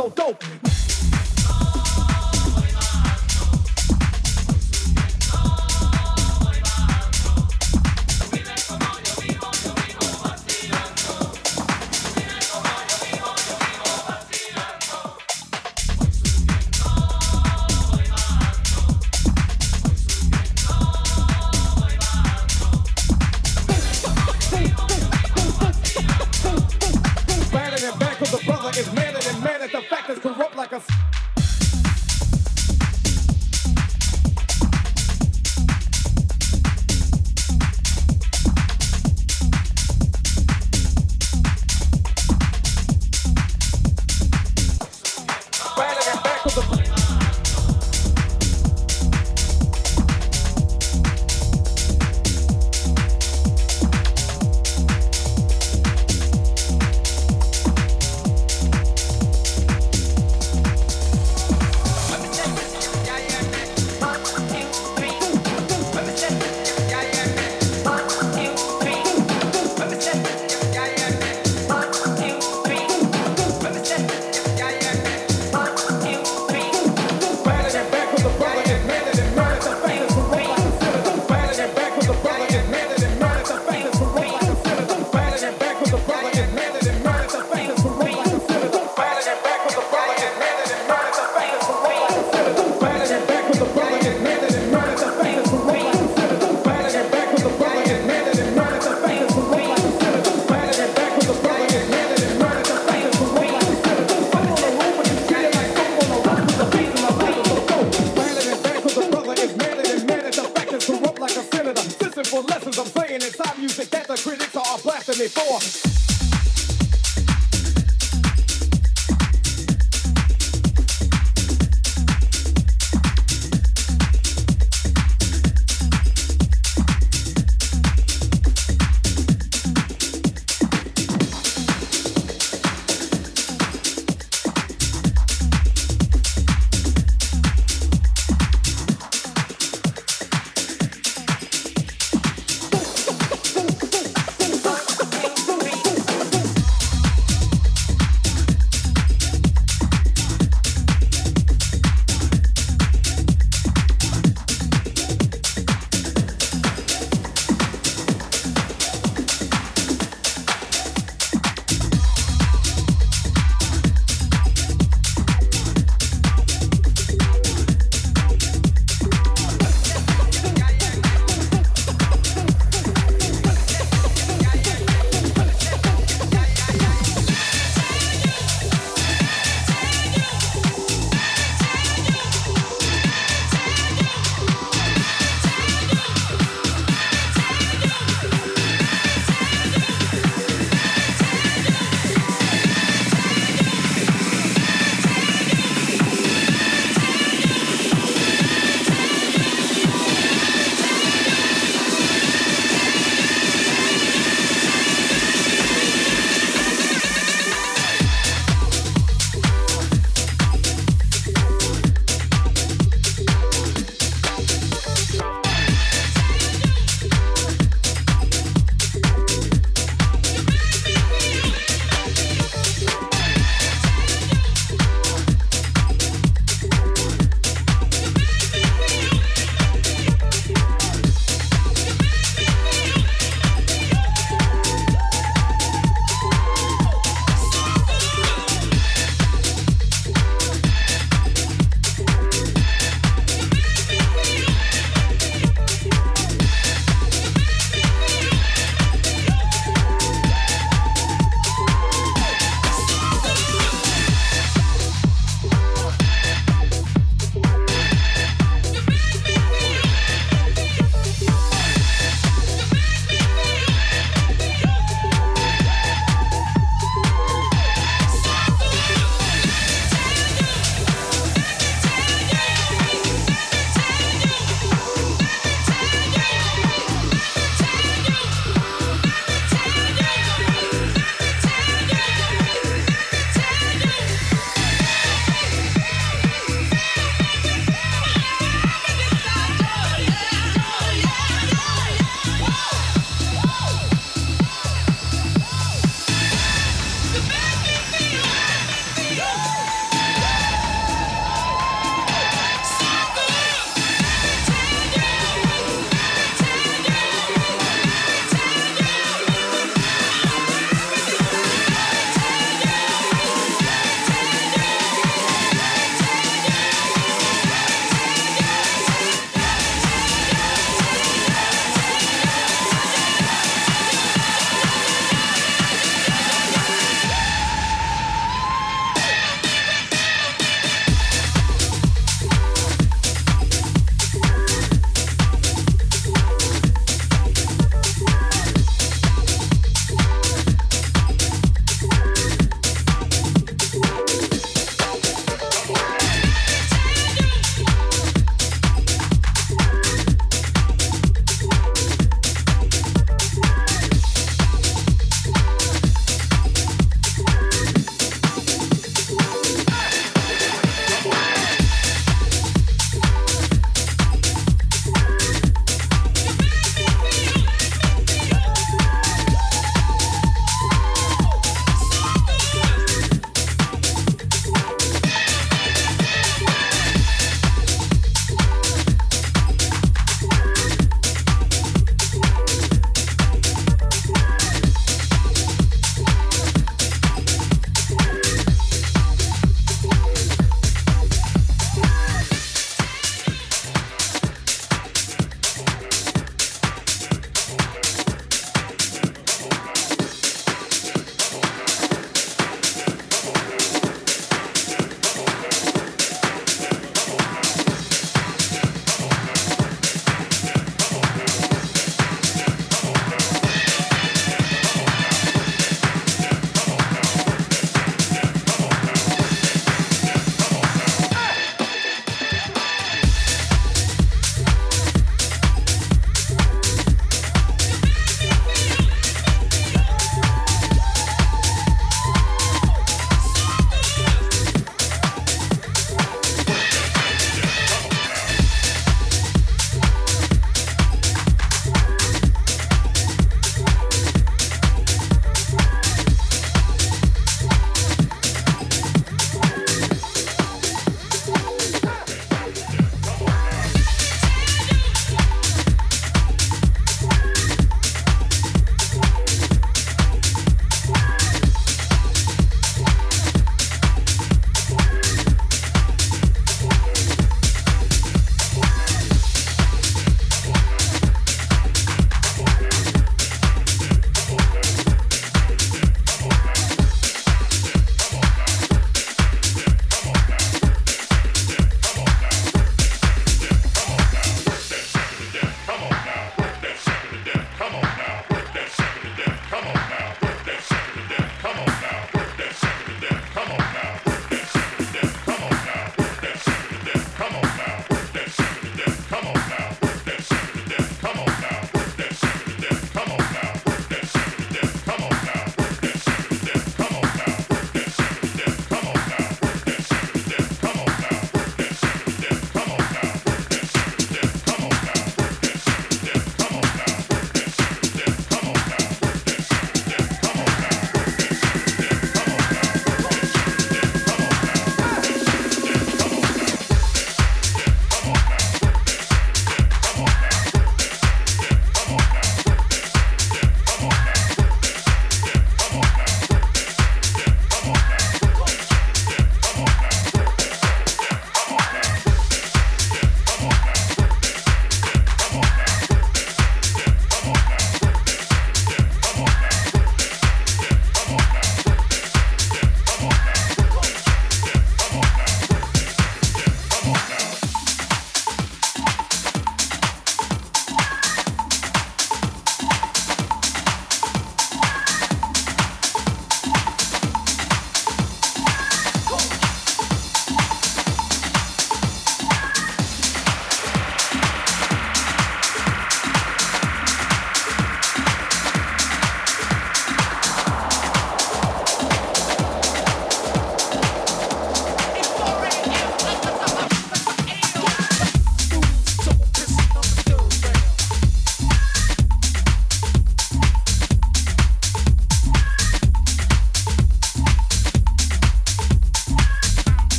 so dope.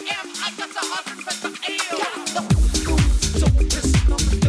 am. I got the 100% the ill. So, this number.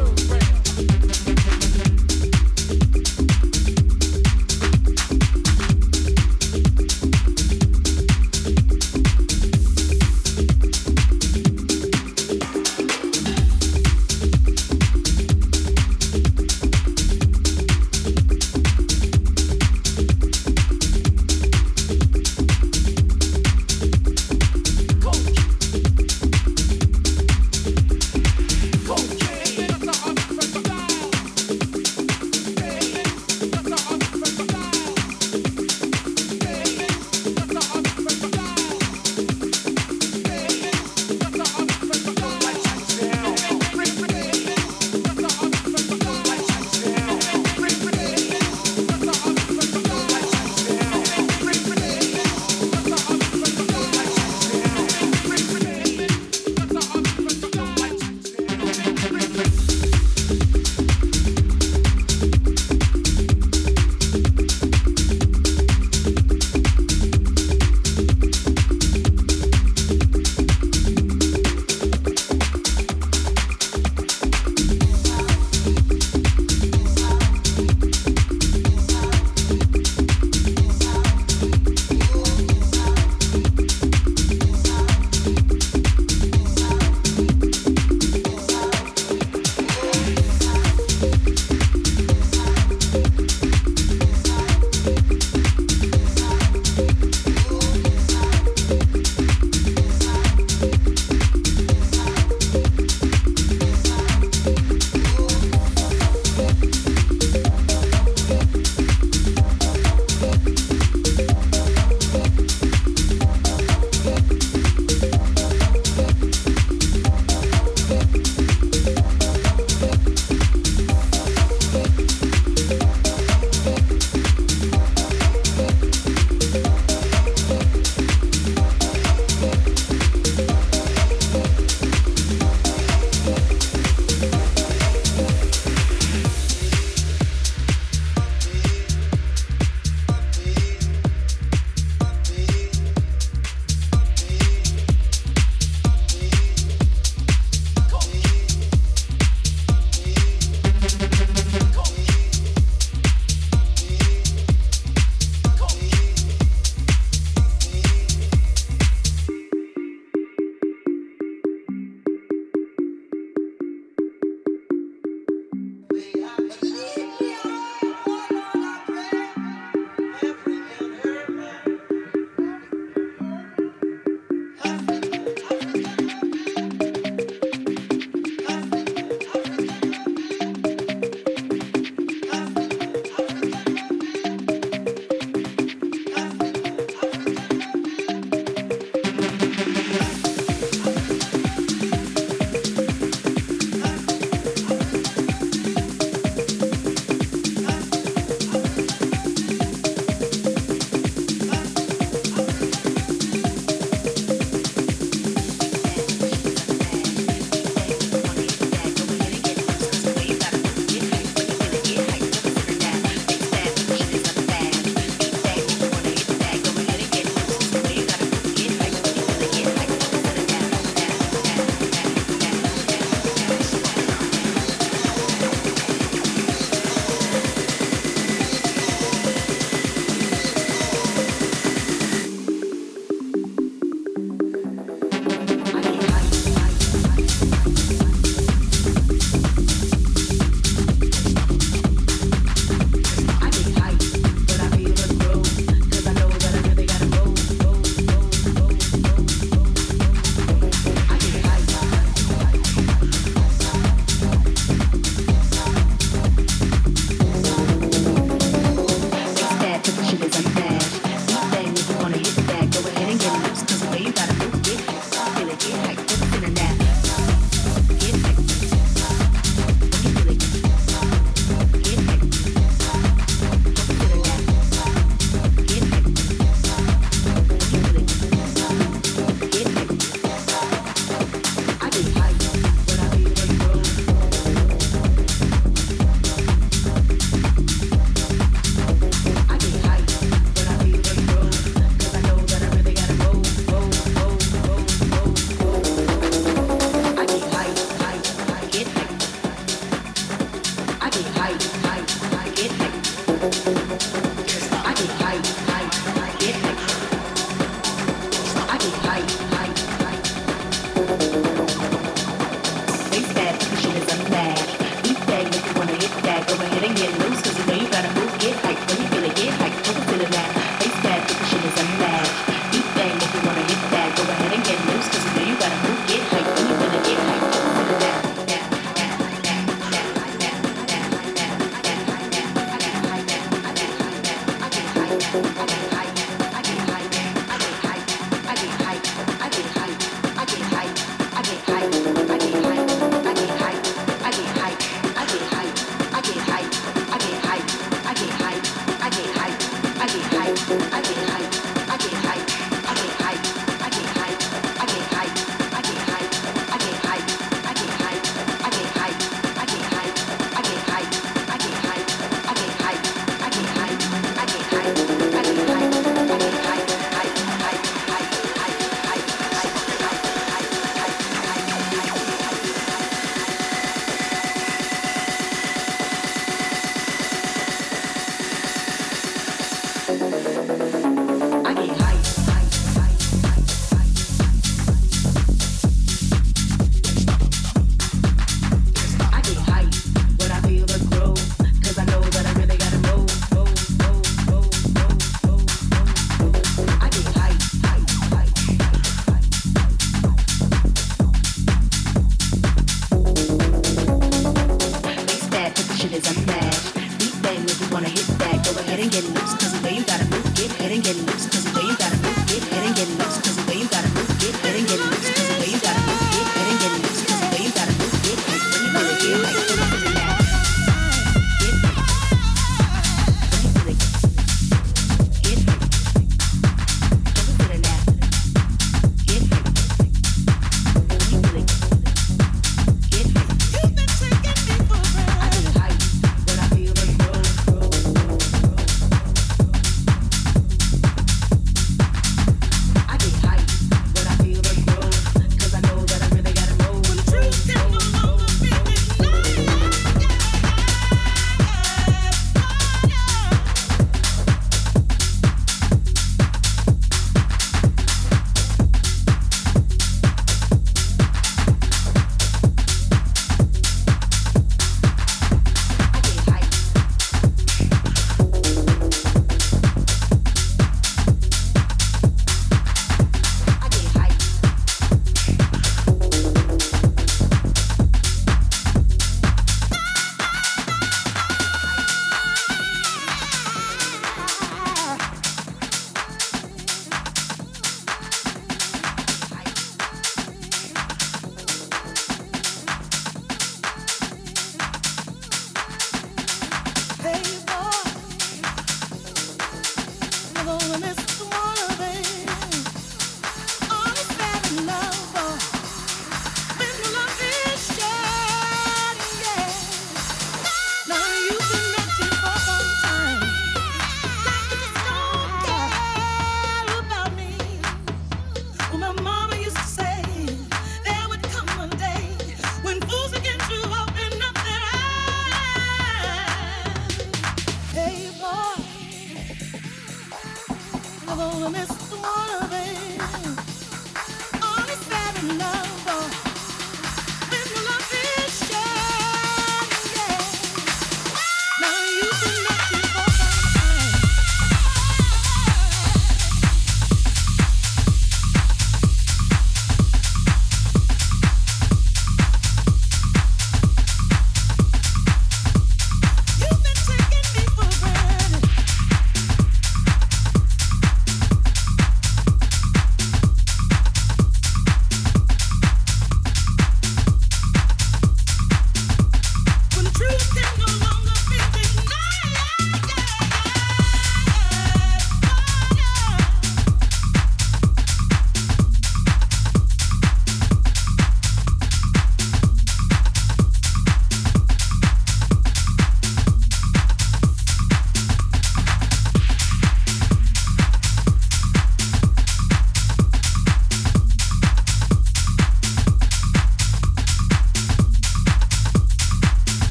love.